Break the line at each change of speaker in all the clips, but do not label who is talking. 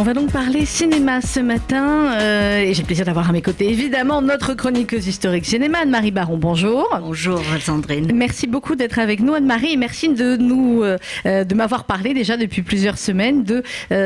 On va donc parler cinéma ce matin euh, et j'ai le plaisir d'avoir à mes côtés évidemment notre chroniqueuse historique cinéma Anne-Marie Baron. Bonjour.
Bonjour Sandrine.
Merci beaucoup d'être avec nous Anne-Marie et merci de nous euh, euh, de m'avoir parlé déjà depuis plusieurs semaines de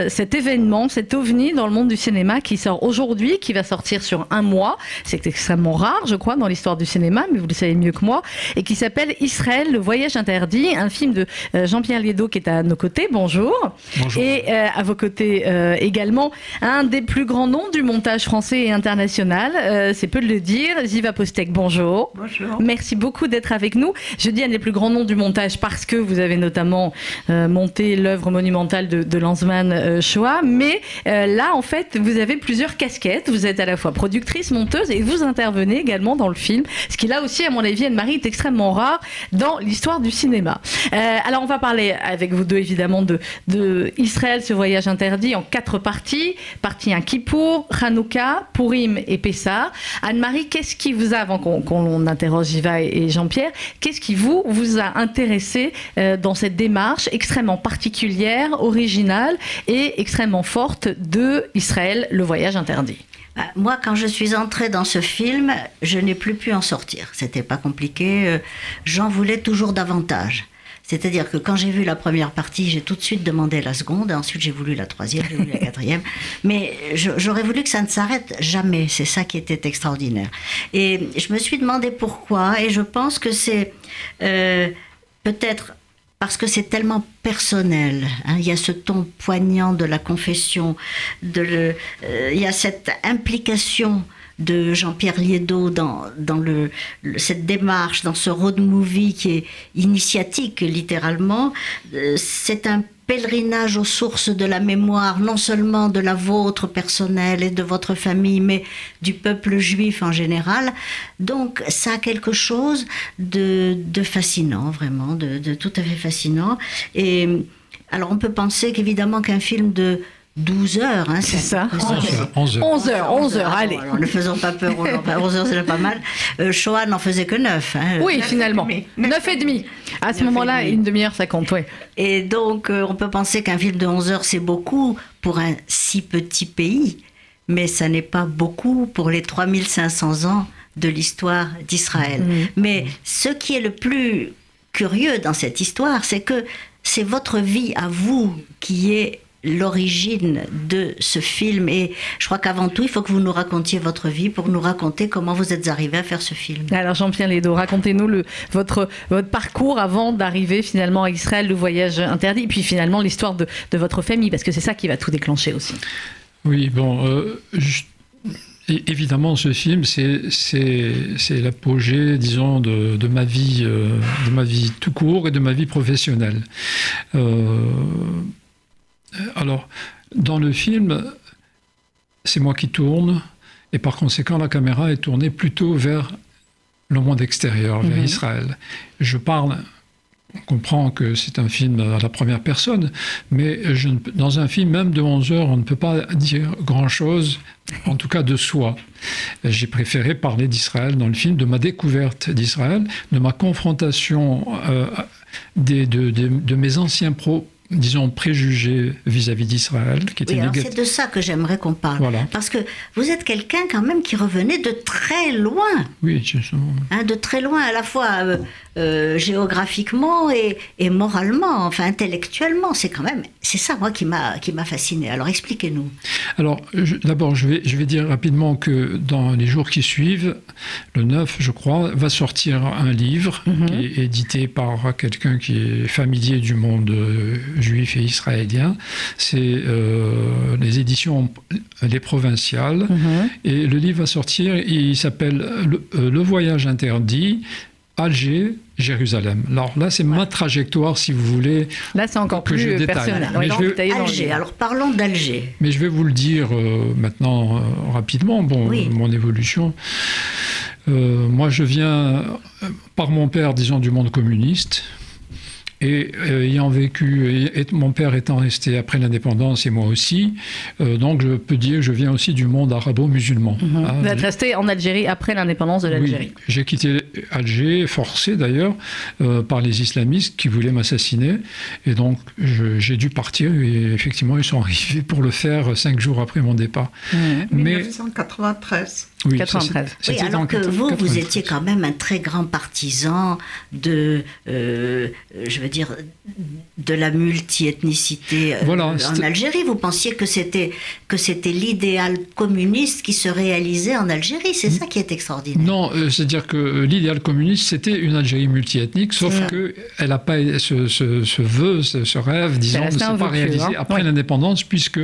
cet événement, cet ovni dans le monde du cinéma qui sort aujourd'hui, qui va sortir sur un mois. C'est extrêmement rare, je crois, dans l'histoire du cinéma, mais vous le savez mieux que moi, et qui s'appelle Israël, le voyage interdit, un film de Jean-Pierre Liedo qui est à nos côtés. Bonjour.
Bonjour.
Et à vos côtés également un des plus grands noms du montage français et international. Euh, c'est peu de le dire. Ziva Postek, bonjour.
Bonjour.
Merci beaucoup d'être avec nous. Je dis un des plus grands noms du montage parce que vous avez notamment euh, monté l'œuvre monumentale de, de Lanzmann euh, Shoah. Mais là, en fait, vous avez plusieurs casquettes. Vous êtes à la fois productrice, monteuse et vous intervenez également dans le film. Ce qui, là aussi, à mon avis, Anne-Marie, est extrêmement rare dans l'histoire du cinéma. alors, on va parler avec vous deux, évidemment, de, de Israël, ce voyage interdit en quatre parties. Partie 1 Kippour, Hanouka, Purim et Pessah. Anne-Marie, qu'est-ce qui vous a, avant qu'on interroge Jiva et Jean-Pierre, qu'est-ce qui vous, vous a intéressé euh, dans cette démarche extrêmement particulière, originale et extrêmement forte de Israël, le voyage interdit?
Bah, moi, quand je suis entrée dans ce film, je n'ai plus pu en sortir. C'était pas compliqué. Euh, j'en voulais toujours davantage. C'est-à-dire que quand j'ai vu la première partie, j'ai tout de suite demandé la seconde, et ensuite j'ai voulu la troisième, j'ai voulu la quatrième. Mais j'aurais voulu que ça ne s'arrête jamais. C'est ça qui était extraordinaire. Et je me suis demandé pourquoi, et je pense que c'est euh, peut-être parce que c'est tellement personnel. Hein. Il y a ce ton poignant de la confession, de euh, il y a cette implication de Jean-Pierre Liedo dans, dans le, cette démarche, dans ce road movie qui est initiatique littéralement. Euh, c'est un pèlerinage aux sources de la mémoire, non seulement de la vôtre personnelle et de votre famille, mais du peuple juif en général. Donc ça a quelque chose de, de fascinant, vraiment, de, de tout à fait fascinant. Et alors on peut penser qu'évidemment qu'un film de 12 heures, hein,
c'est ça
11 heures.
11 heures, 11 heures, allez.
Alors, ne faisons pas peur, 11 heures c'est pas mal. Euh, Shoah n'en faisait que 9. Hein,
oui, finalement. 9 et demi. À ce moment-là, une demi-heure, ça compte, oui.
Et donc, euh, on peut penser qu'un film de 11 heures, c'est beaucoup pour un si petit pays, mais ça n'est pas beaucoup pour les 3500 ans de l'histoire d'Israël. Mm. Mais ce qui est le plus curieux dans cette histoire, c'est que c'est votre vie à vous qui est l'origine de ce film. Et je crois qu'avant tout, il faut que vous nous racontiez votre vie pour nous raconter comment vous êtes arrivé à faire ce film.
Alors Jean-Pierre Ledo, racontez-nous le, votre, votre parcours avant d'arriver finalement à Israël, le voyage interdit, et puis finalement l'histoire de, de, votre famille, parce que c'est ça qui va tout déclencher aussi.
Oui, bon, euh, évidemment, ce film, c'est l'apogée, disons, de, de, ma vie, euh, de ma vie tout court et de ma vie professionnelle. Euh, alors, dans le film, c'est moi qui tourne, et par conséquent, la caméra est tournée plutôt vers le monde extérieur, vers mhm. Israël. Je parle, on comprend que c'est un film à la première personne, mais dans un film, même de 11 heures, on ne peut pas dire grand-chose, en tout cas de soi. J'ai préféré parler d'Israël dans le film, de ma découverte d'Israël, de ma confrontation euh, de, de, mes anciens pro disons, préjugés vis-à-vis d'Israël,
qui était oui, C'est de ça que j'aimerais qu'on parle. Parce que vous êtes quelqu'un quand même qui revenait de très loin.
Oui,
hein, de très loin, à la fois euh, euh, géographiquement et, et, moralement, enfin intellectuellement. C'est quand même, c'est ça moi qui m'a qui m'a fasciné. Alors expliquez-nous.
Alors d'abord, je vais je vais dire rapidement que dans les jours qui suivent, le 9, je crois, va sortir un livre mhm. qui est édité par quelqu'un qui est familier du monde euh, juif et israélien. C'est euh, les éditions Les Provinciales. Mhm. Et le livre va sortir, il s'appelle le Voyage interdit Alger, Jérusalem. Alors là, c'est ma trajectoire, si vous voulez.
Là, c'est encore plus je personnel.
Je Alger. Alors parlons d'Alger.
Mais je vais vous le dire euh, maintenant euh, rapidement. Bon, mon évolution. Euh, moi, je viens par mon père, disons, du monde communiste. Et euh, ayant vécu, et, mon père étant resté après l'indépendance et moi aussi, euh, donc je peux dire que je viens aussi du monde arabo-musulman.
Mhm. Hein, Vous êtes resté en Algérie après l'indépendance de l'Algérie
oui, J'ai quitté Alger, forcé d'ailleurs, euh, par les islamistes qui voulaient m'assassiner. Et donc, j'ai dû partir et effectivement, ils sont arrivés pour le faire cinq jours après mon départ.
Mais... 1993.
Oui, 93. oui, alors que vous, vous étiez quand même un très grand partisan de, euh, je veux dire, de la multiethnicité euh, en Algérie. Vous pensiez que c'était que c'était l'idéal communiste qui se réalisait en Algérie. C'est ça qui est extraordinaire.
Non, euh, c'est-à-dire que l'idéal communiste, c'était une Algérie multiethnique, sauf qu'elle que elle n'a pas ce, ce, vœu, ce, rêve, disons, ne s'est pas réalisé hein. après l'indépendance, puisque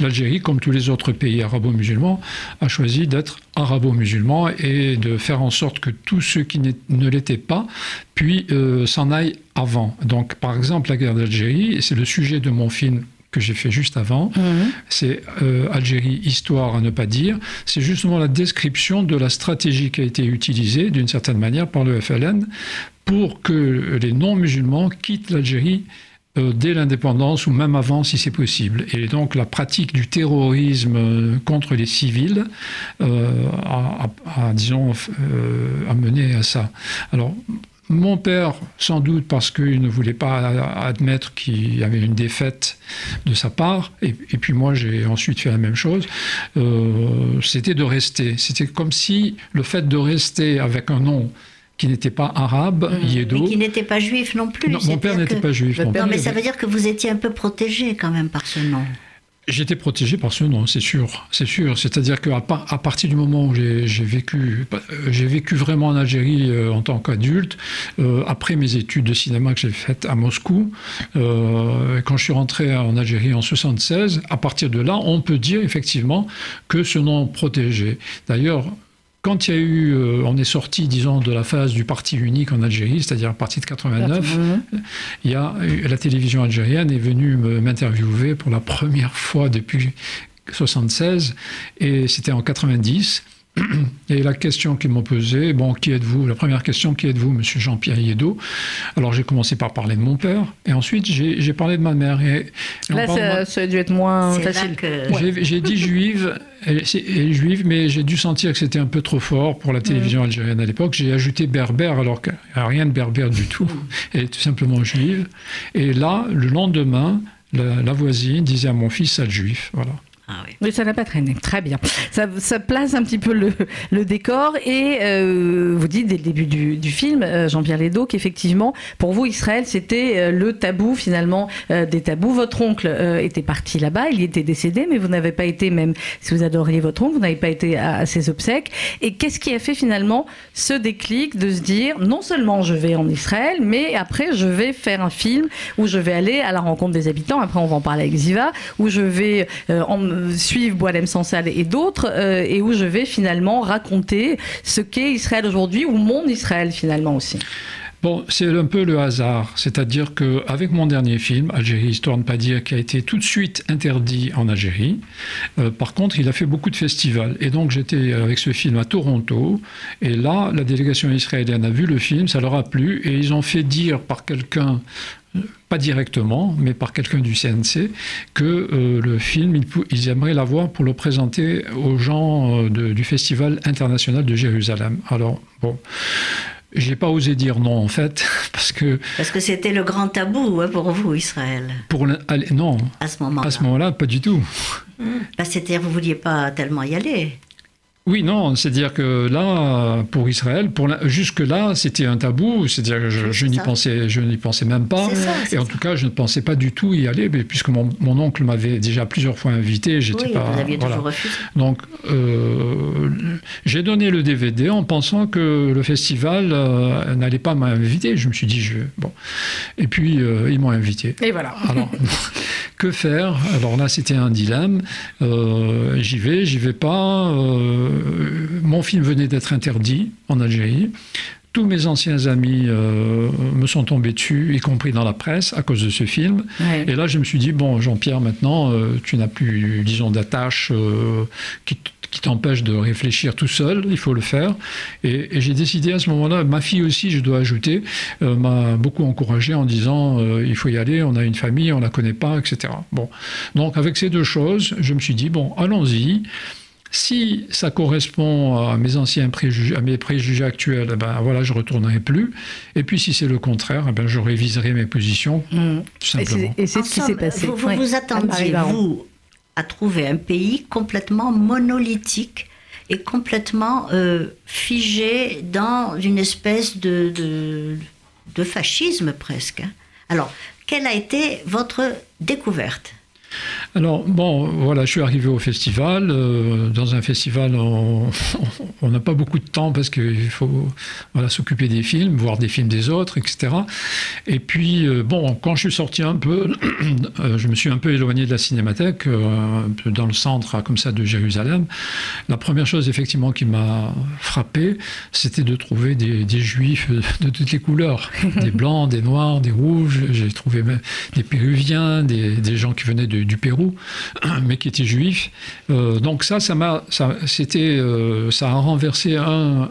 l'Algérie, comme tous les autres pays arabo-musulmans, a choisi d'être arabo-musulmans et de faire en sorte que tous ceux qui ne l'étaient pas puis euh, s'en aillent avant. Donc, par exemple, la guerre d'Algérie, et c'est le sujet de mon film que j'ai fait juste avant, mhm. c'est euh, Algérie, histoire à ne pas dire. C'est justement la description de la stratégie qui a été utilisée d'une certaine manière par le FLN pour que les non-musulmans quittent l'Algérie dès l'indépendance ou même avant si c'est possible. Et donc la pratique du terrorisme euh, contre les civils euh, a, disons, mené à ça. Alors, mon père, sans doute parce qu'il ne voulait pas admettre qu'il y avait une défaite de sa part, et, puis moi j'ai ensuite fait la même chose, c'était de rester. C'était comme si le fait de rester avec un nom qui n'était pas arabe, mmh.
Mais qui n'était pas juif non plus.
Non, mon père n'était pas juif.
Non, mais ça veut dire que vous étiez un peu protégé quand même par ce nom.
J'étais protégé par ce nom, c'est sûr, c'est sûr. C'est-à-dire qu'à à partir du moment où j'ai vécu, j'ai vécu vraiment en Algérie euh, en tant qu'adulte, euh, après mes études de cinéma que j'ai faites à Moscou, euh, quand je suis rentré en Algérie en 76, à partir de là, on peut dire effectivement que ce nom protégé. D'ailleurs, quand il y a eu, euh, on est sorti, disons, de la phase du parti unique en Algérie, c'est-à-dire à partir de 89, il y a, la télévision algérienne est venue m'interviewer pour la première fois depuis 76, et c'était en 90. Et la question qu'ils m'ont posée, bon, qui êtes-vous? La première question, qui êtes-vous, monsieur Jean-Pierre Yedo? Alors j'ai commencé par parler de mon père, et ensuite j'ai parlé de ma mère. Et,
Là, ça, a dû être moins facile.
J'ai dit juive, et, juive, mais j'ai dû sentir que c'était un peu trop fort pour la télévision algérienne à l'époque. J'ai ajouté berbère, alors qu'il n'y a rien de berbère du tout. Elle est tout simplement juive. Et là, le lendemain, la, la voisine disait à mon fils, sale juif. Voilà.
Ah oui. ça n'a pas traîné. Très bien. Ça, place un petit peu le, décor. Et euh, vous dites dès le début du, film, euh, Jean-Pierre Ledo, qu'effectivement, pour vous, Israël, c'était euh, le tabou, finalement, des tabous. Votre oncle était parti là-bas, il y était décédé, mais vous n'avez pas été, même si vous adoriez votre oncle, vous n'avez pas été à, ses obsèques. Et qu'est-ce qui a fait finalement ce déclic de se dire, non seulement je vais en Israël, mais après, je vais faire un film où je vais aller à la rencontre des habitants. Après, on va en parler avec Ziva, où je vais en suivre Boalem Sansal et d'autres, euh, et où je vais finalement raconter ce qu'est Israël aujourd'hui, ou mon Israël finalement aussi.
Bon, c'est un peu le hasard. C'est-à-dire qu'avec mon dernier film, Algérie, histoire de ne pas dire, qui a été tout de suite interdit en Algérie, euh, par contre, il a fait beaucoup de festivals. Et donc, j'étais avec ce film à Toronto. Et là, la délégation israélienne a vu le film, ça leur a plu. Et ils ont fait dire par quelqu'un pas directement, mais par quelqu'un du CNC, que euh, le film, ils, aimeraient l'avoir pour le présenter aux gens euh, du Festival international de Jérusalem. Alors, bon. J'ai pas osé dire non en fait parce que
parce que c'était le grand tabou hein, pour vous Israël.
Pour non.
À ce moment-là.
À ce moment-là, pas du tout.
Bah, c'était vous vouliez pas tellement y aller.
Oui, non, c'est-à-dire que là, pour Israël, pour jusque-là, c'était un tabou, c'est-à-dire que je, n'y pensais, je n'y pensais même pas, et en tout cas, je ne pensais pas du tout y aller, puisque mon, oncle m'avait déjà plusieurs fois invité, j'étais
oui,
pas.
Vous aviez toujours refusé.
Donc, euh, j'ai donné le DVD en pensant que le festival euh, n'allait pas m'inviter. Je me suis dit, je bon, et puis euh, ils m'ont invité.
Et voilà.
Alors, que faire? Alors là, c'était un dilemme. j'y vais, j'y vais pas euh, mon film venait d'être interdit en Algérie. Tous mes anciens amis euh, me sont tombés dessus, y compris dans la presse, à cause de ce film. Et là, je me suis dit, bon, Jean-Pierre, maintenant, euh, tu n'as plus, disons, d'attache qui, t'empêche de réfléchir tout seul, il faut le faire. Et, j'ai décidé à ce moment-là, ma fille aussi, je dois ajouter, m'a beaucoup encouragé en disant, il faut y aller, on a une famille, on la connaît pas, etc. Bon, donc avec ces deux choses, je me suis dit, bon, allons-y. Si ça correspond à mes anciens préjugés, à mes préjugés actuels, eh ben voilà, je retournerai plus. Et puis si c'est le contraire, eh ben je réviserai mes positions, mmh. tout simplement.
Et c'est ce qui s'est passé.
Vous vous, vous attendiez, vous, à trouver un pays complètement monolithique et complètement euh, figé dans une espèce de, de, de fascisme presque. Hein. Alors, quelle a été votre découverte?
Alors, bon, voilà, je suis arrivé au festival. Euh, dans un festival, on n'a pas beaucoup de temps parce qu'il faut voilà, s'occuper des films, voir des films des autres, etc. Et puis, euh, bon, quand je suis sorti un peu, euh, je me suis un peu éloigné de la cinémathèque, un peu dans le centre, comme ça, de Jérusalem. La première chose, effectivement, qui m'a frappé, c'était de trouver des, juifs de toutes les couleurs. des blancs, des noirs, des rouges. J'ai trouvé même des péruviens, des, des gens qui venaient du Pérou, mais qui était juif. Euh, donc ça, ça m'a, ça, c'était, euh, ça a renversé un,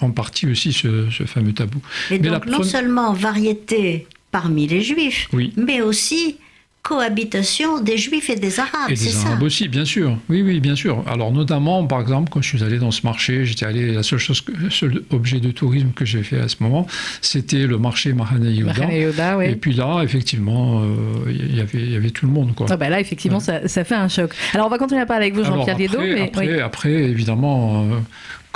en partie aussi ce, fameux tabou.
Et mais donc non seulement variété parmi les juifs, mais aussi cohabitation des juifs et des arabes.
Et des arabes aussi, bien sûr. Oui, oui, bien sûr. Alors notamment, par exemple, quand je suis allé dans ce marché, j'étais allé, la seule chose, le seul objet de tourisme que j'ai fait à ce moment, c'était le marché Mahane Yehuda. Oui. Et puis là, effectivement, euh, y il y avait tout le monde. Quoi.
Ah bah là, effectivement, ça, ça, fait un choc. Alors on va continuer à parler avec vous, Jean-Pierre Liedo.
Mais... Après, après, évidemment, euh,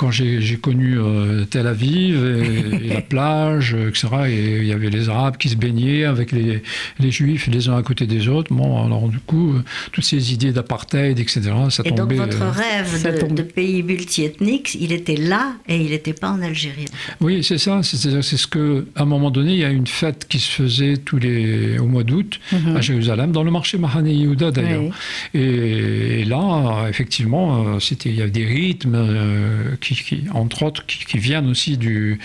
quand j'ai connu euh, Tel Aviv et, la plage, etc., et il y avait les Arabes qui se baignaient avec les, les, Juifs les uns à côté des autres. Bon, alors du coup, euh, toutes ces idées d'apartheid, etc., ça
et
tombait.
Et donc votre euh, rêve de, pays multiethnique, il était là et il n'était pas en Algérie.
Oui, c'est ça. C'est ce que, à un moment donné, il y a une fête qui se faisait tous les au mois d'août mhm. à Jérusalem, dans le marché Mahane Yehuda d'ailleurs. Et, là, effectivement, c'était il y avait des rythmes qui entre autres, qui, viennent aussi du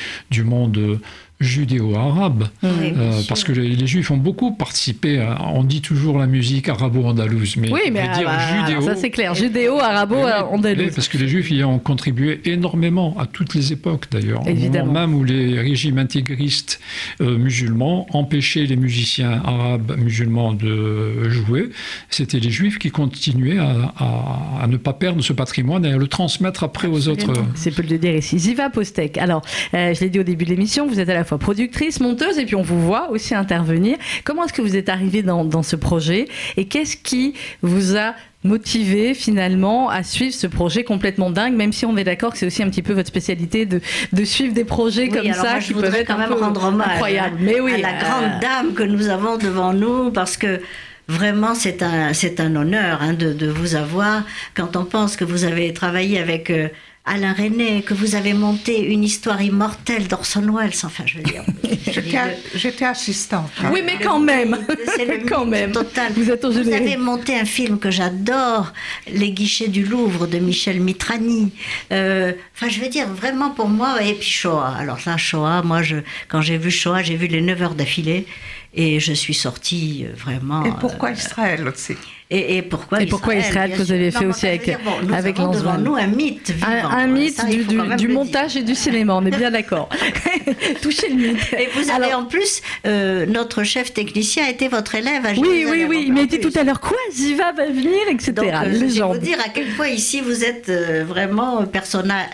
monde judéo-arabe, euh, parce que les, juifs ont beaucoup participé. on dit toujours la musique arabo-andalouse, mais,
oui, mais dire ah, judéo. Ça c'est clair, judéo-arabo-andalouse.
parce que les juifs y ont contribué énormément à toutes les époques d'ailleurs. Au moment même où les régimes intégristes euh, musulmans empêchaient les musiciens arabes musulmans de jouer, c'était les juifs qui continuaient à, ne pas perdre ce patrimoine et à le transmettre après aux autres.
C'est peu le dire ici. Ziva Postek. Alors, euh, je l'ai dit au début de l'émission, vous êtes à la fois productrice, monteuse, et puis on vous voit aussi intervenir. Comment est-ce que vous êtes arrivée dans, ce projet et qu'est-ce qui vous a motivé finalement à suivre ce projet complètement dingue, même si on est d'accord que c'est aussi un petit peu votre spécialité de, de suivre des projets comme ça
qui peuvent être quand même rendre hommage incroyables. Mais oui, à la euh, grande dame que nous avons devant nous, parce que vraiment c'est un c'est un honneur hein, de, de, vous avoir. Quand on pense que vous avez travaillé avec euh, Alain René, que vous avez monté une histoire immortelle d'Orson Welles. Enfin, je veux dire.
J'étais assistante.
Hein. Oui, mais quand même. C'est le quand même.
Total. Vous êtes Vous avez monté un film que j'adore, Les guichets du Louvre de Michel Mitrani. Euh, enfin, je veux dire, vraiment pour moi, et puis Shoah. Alors ça, Shoah, moi, je, quand j'ai vu Shoah, j'ai vu les 9 heures d'affilée. Et je suis sortie euh, vraiment.
Et pourquoi euh, Israël aussi?
Et, et, pourquoi
et pourquoi Israël, que vous avez fait aussi avec, dire, bon, nous avec
devant nous un mythe vivant.
Un, mythe du, du, du montage et du cinéma, on est bien d'accord. Touchez le mythe.
Et vous avez en plus, euh, notre chef technicien était votre élève à
Oui, oui, oui, il m'a dit tout à l'heure, quoi, Ziva va venir, etc.
Donc, euh, je vais vous dire à quel point ici vous êtes euh, vraiment un personnage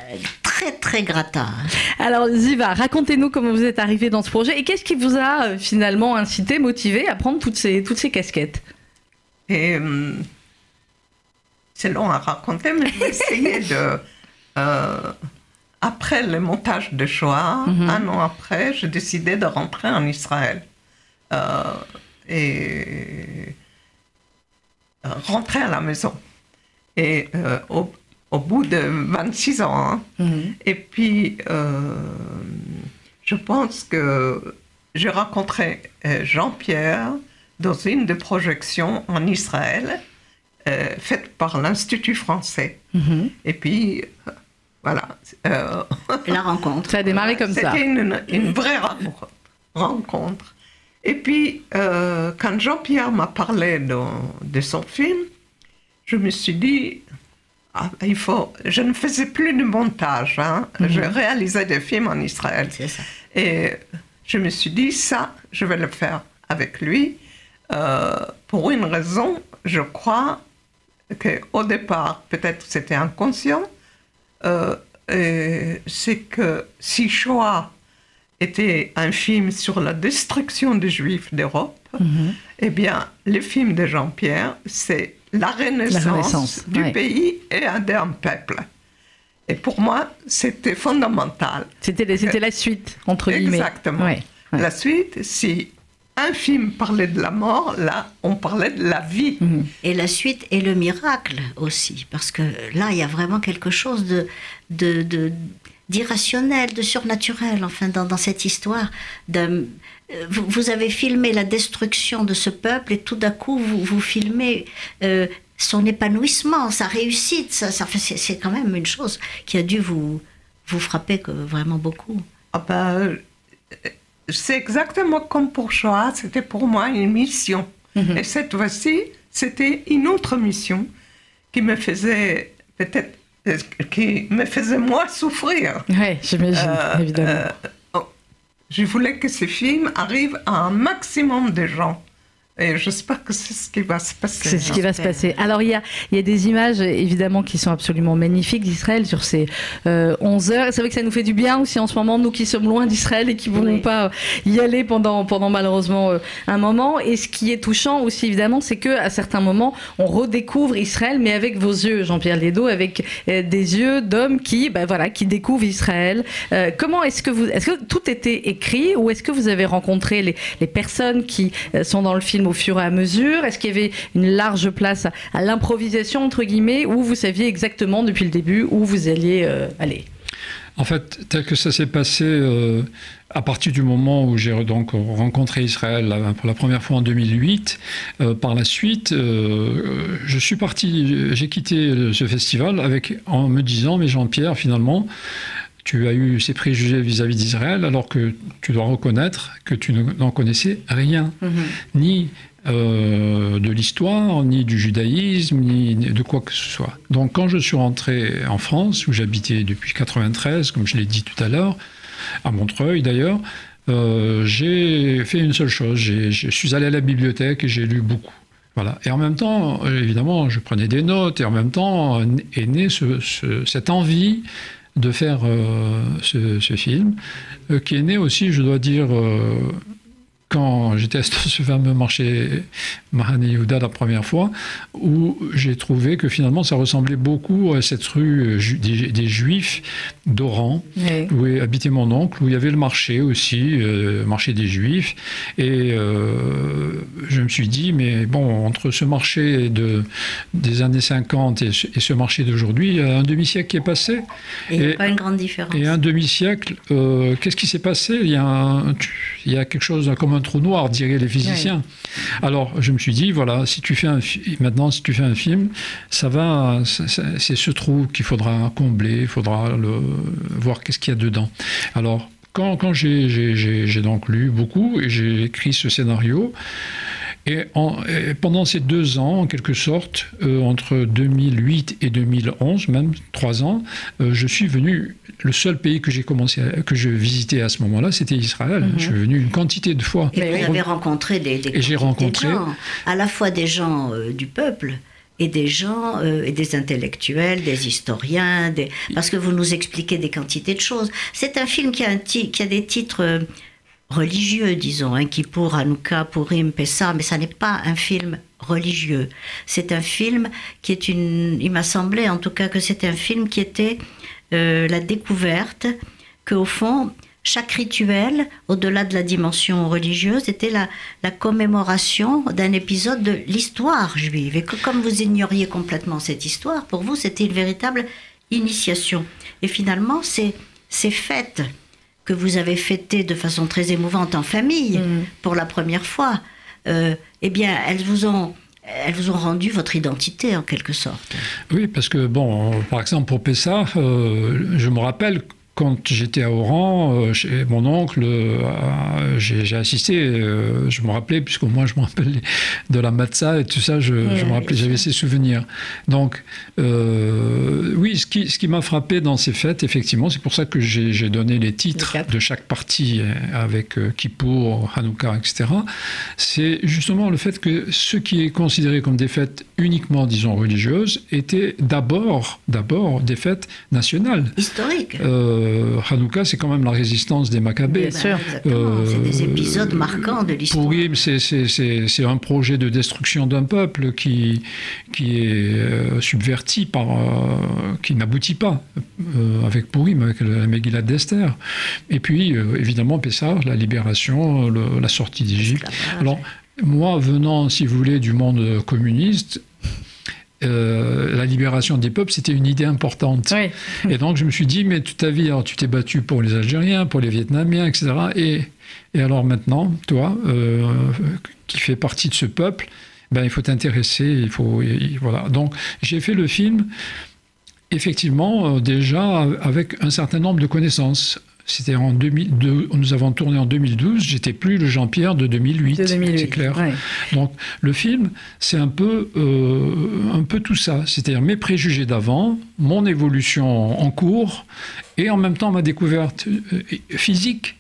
très, très gratin.
Alors Ziva, racontez-nous comment vous êtes arrivé dans ce projet et qu'est-ce qui vous a euh, finalement incité, motivé à prendre toutes ces, toutes ces casquettes?
Et euh, c'est long à raconter, mais je vais essayer de. Euh, après le montage de Shoah, mhm. un an après, j'ai décidé de rentrer en Israël. Euh, et rentrer à la maison. Et au, bout de 26 ans. Hein. Mhm. Et puis, je pense que j'ai rencontré Jean-Pierre dans une des projections en Israël euh, faite par l'Institut français. Mhm. Et puis, euh, voilà.
Euh, la rencontre.
Ça a démarré comme ça.
C'était une, vraie rencontre. Et puis, quand Jean-Pierre m'a parlé de, son film, je me suis dit, ah, il faut. Je ne faisais plus de montage. Hein. Mhm. Je réalisais des films en Israël.
Ça.
Et je me suis dit, ça, je vais le faire avec lui. Euh, pour une raison, je crois, qu'au départ, peut-être c'était inconscient, euh, c'est que si Shoah était un film sur la destruction des Juifs d'Europe, mhm. eh bien, le film de Jean-Pierre, c'est la renaissance, du pays et d'un peuple. Et pour moi, c'était fondamental.
C'était la suite, entre guillemets.
Exactement. La suite, si un film parlait de la mort, là, on parlait de la vie.
Mhm. Et la suite est le miracle aussi, parce que là, il y a vraiment quelque chose de, de, d'irrationnel, de surnaturel, enfin, dans, cette histoire. Euh, vous, avez filmé la destruction de ce peuple et tout d'un coup, vous, vous filmez euh, son épanouissement, sa réussite. Ça, ça c'est, quand même une chose qui a dû vous, vous frapper vraiment beaucoup.
Ah ben, c'est exactement comme pour Shoah, c'était pour moi une mission. Mhm. Et cette fois-ci, c'était une autre mission qui me faisait peut-être qui me faisait moins souffrir.
Oui, j'imagine, euh, évidemment. Euh,
oh, je voulais que ce film arrive à un maximum de gens. Et j'espère que c'est ce qui va se passer.
C'est ce qui va se passer. Alors, il y a, il y a des images, évidemment, qui sont absolument magnifiques d'Israël sur ces 11 euh, heures. C'est vrai que ça nous fait du bien aussi en ce moment, nous qui sommes loin d'Israël et qui ne voulons pas y aller pendant, pendant malheureusement euh, un moment. Et ce qui est touchant aussi, évidemment, c'est qu'à certains moments, on redécouvre Israël, mais avec vos yeux, Jean-Pierre Ledo, avec euh, des yeux d'homme qui, ben voilà, qui découvrent Israël. comment est-ce que vous, est-ce que tout était écrit ou est-ce que vous avez rencontré les, les personnes qui sont dans le film au fur et à mesure? Est-ce qu'il y avait une large place à, l'improvisation, entre guillemets, ou vous saviez exactement depuis le début où vous alliez euh, aller?
En fait, tel que ça s'est passé euh, à partir du moment où j'ai donc rencontré Israël pour la première fois en 2008, euh, par la suite, je suis parti, j'ai quitté ce festival avec en me disant, mais Jean-Pierre, finalement, tu as eu ces préjugés vis-à-vis d'Israël, alors que tu dois reconnaître que tu n'en connaissais rien, mhm. ni euh, de l'histoire, ni du judaïsme, ni de quoi que ce soit. Donc quand je suis rentré en France, où j'habitais depuis 93, comme je l'ai dit tout à l'heure, à Montreuil d'ailleurs, euh, j'ai fait une seule chose, je suis allé à la bibliothèque et j'ai lu beaucoup. Voilà. Et en même temps, évidemment, je prenais des notes, et en même temps est née cette envie de faire euh, ce, film, euh, qui est né aussi, je dois dire, euh, quand j'étais à ce fameux marché Mahane Yehuda la première fois, où j'ai trouvé que finalement ça ressemblait beaucoup à cette rue euh, des, Juifs d'Oran, où habitait mon oncle, où il y avait le marché aussi, euh, marché des Juifs. Et euh, je me suis dit, mais bon, entre ce marché de, des années 50 et ce, marché d'aujourd'hui, il y a un demi-siècle qui est passé.
Et il n'y a pas une grande différence.
Et un demi-siècle, qu'est-ce qui s'est passé? Il y, a il y a quelque chose comme un trou noir, diraient les physiciens. Alors, je me suis dit, voilà, si tu fais un maintenant, si tu fais un film, ça va, c'est ce trou qu'il faudra combler, il faudra le, voir qu'est-ce qu'il y a dedans. Alors, quand, quand j'ai donc lu beaucoup et j'ai écrit ce scénario, et, pendant ces deux ans, en quelque sorte, euh, entre 2008 et 2011, même trois ans, euh, je suis venu. Le seul pays que j'ai commencé, que je visitais à ce moment-là, c'était Israël. Mhm. Je suis venu une quantité de fois.
Et vous avez rencontré des, des
et j'ai rencontré gens,
à la fois des gens euh, du peuple et des gens, et des intellectuels, des historiens, des... parce que vous nous expliquez des quantités de choses. C'est un film qui a, un qui a des titres religieux, disons, hein, qui pour Hanouka, Purim, Pessah, mais ça n'est pas un film religieux. C'est un film qui est une. Il m'a semblé, en tout cas, que c'est un film qui était euh, la découverte qu'au fond, chaque rituel, au-delà de la dimension religieuse, était la, la commémoration d'un épisode de l'histoire juive. Et que comme vous ignoriez complètement cette histoire, pour vous, c'était une véritable initiation. Et finalement, c'est ces fêtes que vous avez fêté de façon très émouvante en famille mm. pour la première fois, euh, eh bien, elles vous ont elles vous ont rendu votre identité en quelque sorte.
Oui, parce que, bon, par exemple, pour Pessah, euh, je me rappelle quand j'étais à Oran, euh, chez mon oncle, euh, j'ai assisté, euh, je me rappelais, puisque moi je me rappelle de la matzah et tout ça, je, je me rappelais, j'avais ces souvenirs. Donc, oui, ce qui, ce qui m'a frappé dans ces fêtes, effectivement, c'est pour ça que j'ai donné les titres de chaque partie avec Kippour, Hanouka, etc. C'est justement le fait que ce qui est considéré comme des fêtes uniquement, disons, religieuses, étaient d'abord, d'abord des fêtes nationales.
Historiques.
Euh, Hanouka, c'est quand même la résistance des Maccabées.
Bien sûr. Euh, c'est des épisodes marquants de l'histoire.
Pourim, c'est un projet de destruction d'un peuple qui, qui est euh, subverti par. qui n'aboutit pas avec Pourim, avec la Megillah d'Esther. Et puis, évidemment, Pessah, la libération, la sortie d'Égypte. Alors, moi, venant, si vous voulez, du monde communiste, euh, la libération des peuples, c'était une idée importante. Et donc je me suis dit, mais toute ta vie, alors tu t'es battu pour les Algériens, pour les Vietnamiens, etc. Et, et alors maintenant, toi, euh, qui fais partie de ce peuple, ben, il faut t'intéresser, il faut... voilà. Donc j'ai fait le film, effectivement, euh, déjà avec un certain nombre de connaissances. C'était en 2002, nous avons tourné en 2012, j'étais plus le Jean-Pierre de 2008, c'est clair. Donc le film, c'est un peu, euh, un peu tout ça, c'est-à-dire mes préjugés d'avant, mon évolution en cours, et en même temps ma découverte euh, physique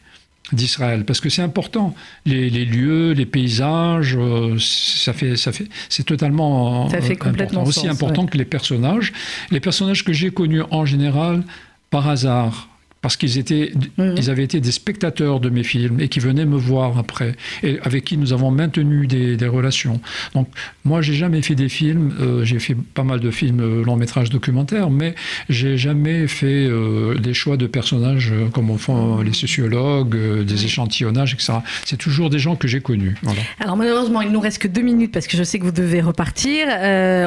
d'Israël, parce que c'est important. Les, lieux, les paysages, euh, ça fait, ça fait, c'est totalement
ça fait complètement
aussi important que les personnages. Les personnages que j'ai connus en général par hasard, parce qu'ils étaient, mhm. ils avaient été des spectateurs de mes films et qui venaient me voir après, et avec qui nous avons maintenu des, relations. Donc, moi, j'ai jamais fait des films. Euh, j'ai fait pas mal de films euh, long métrage documentaires, mais j'ai jamais fait euh, des choix de personnages comme au font les sociologues, des échantillonnages, etc. C'est toujours des gens que j'ai connus.
Alors malheureusement, il nous reste que deux minutes parce que je sais que vous devez repartir.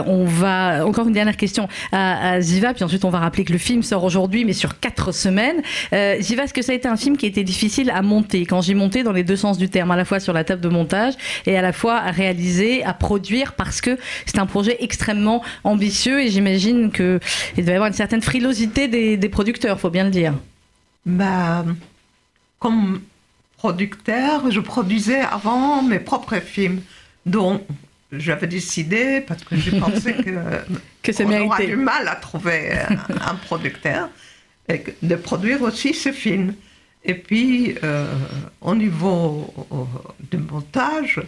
on va encore une dernière question à, à Ziva, puis ensuite on va rappeler que le film sort aujourd'hui, mais sur quatre semaines. Euh, J'y est-ce que ça a été un film qui était difficile à monter. Quand j'ai monté dans les deux sens du terme, à la fois sur la table de montage et à la fois à réaliser, à produire, parce que c'est un projet extrêmement ambitieux et j'imagine qu'il devait y avoir une certaine frilosité des, des producteurs, faut bien le dire.
Bah, comme producteur, je produisais avant mes propres films, dont j'avais décidé, parce que j'ai pensé que,
que
on aura du mal à trouver un producteur de produire aussi ce film. Et puis, euh, au niveau du montage,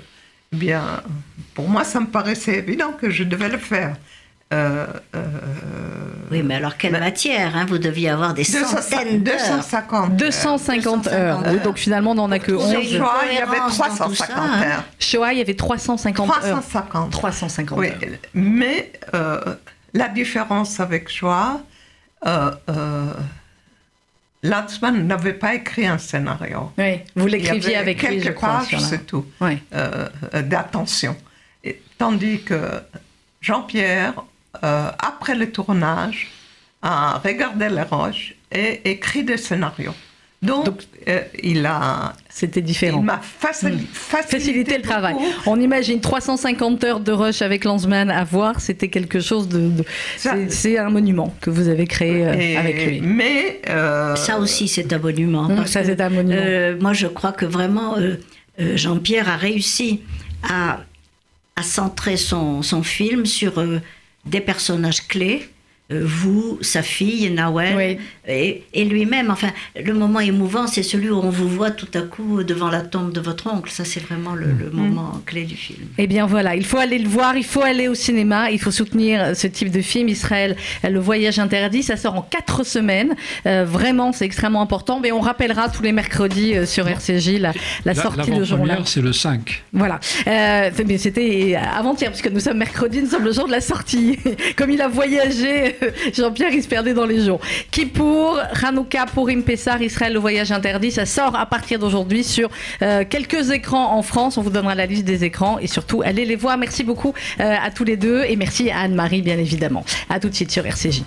eh bien, pour moi, ça me paraissait évident que je devais le faire. Euh, euh,
oui, mais alors quelle matière hein Vous deviez avoir des centaines
d'heures. 250.
250 heures. donc finalement, on n'en a que 11.
Shoah, il y avait 350 hein. heures.
Shoah, il y avait 350 heures. 350. 350 oui,
Mais la différence avec Shoah, euh, euh, Lanzmann n'avait pas écrit un scénario.
Oui, vous l'écriviez avec
quelques
lui,
pages, c'est tout,
oui.
euh, d'attention. Tandis que Jean-Pierre, après le tournage, a regardé les roches et écrit des scénarios. Donc, euh, il a.
C'était différent.
Il m'a hmm. facilité,
le travail. On imagine 350 heures de rush avec Lanzmann à voir, c'était quelque chose de. c'est un monument que vous avez créé euh, avec lui.
Mais.
Euh, ça aussi, c'est un monument.
Hmm, ça, c'est un monument.
moi, je crois que vraiment, Jean-Pierre a réussi à, à centrer son, son film sur des personnages clés euh, vous, sa fille, Nawel, et, lui-même. Enfin, le moment émouvant, c'est celui où on vous voit tout à coup devant la tombe de votre oncle. Ça, c'est vraiment le, mm. moment clé du film.
Eh bien voilà, il faut aller le voir, il faut aller au cinéma, il faut soutenir ce type de film. Israël, le voyage interdit, ça sort en quatre semaines. Euh, vraiment, c'est extrêmement important. Mais on rappellera tous les mercredis euh, sur RCJ la, sortie de jour-là.
c'est le 5.
Voilà. mais c'était avant-hier, puisque nous sommes mercredi, nous sommes le jour de la sortie. Comme il a voyagé Jean-Pierre, il se perdait dans les jours. Kippour, Hanouka, Purim Pessar, Israël, le voyage interdit, ça sort à partir d'aujourd'hui sur euh, quelques écrans en France. On vous donnera la liste des écrans et surtout, allez les voir. Merci beaucoup euh, à tous les deux et merci à Anne-Marie, bien évidemment. À tout de suite sur RCJ.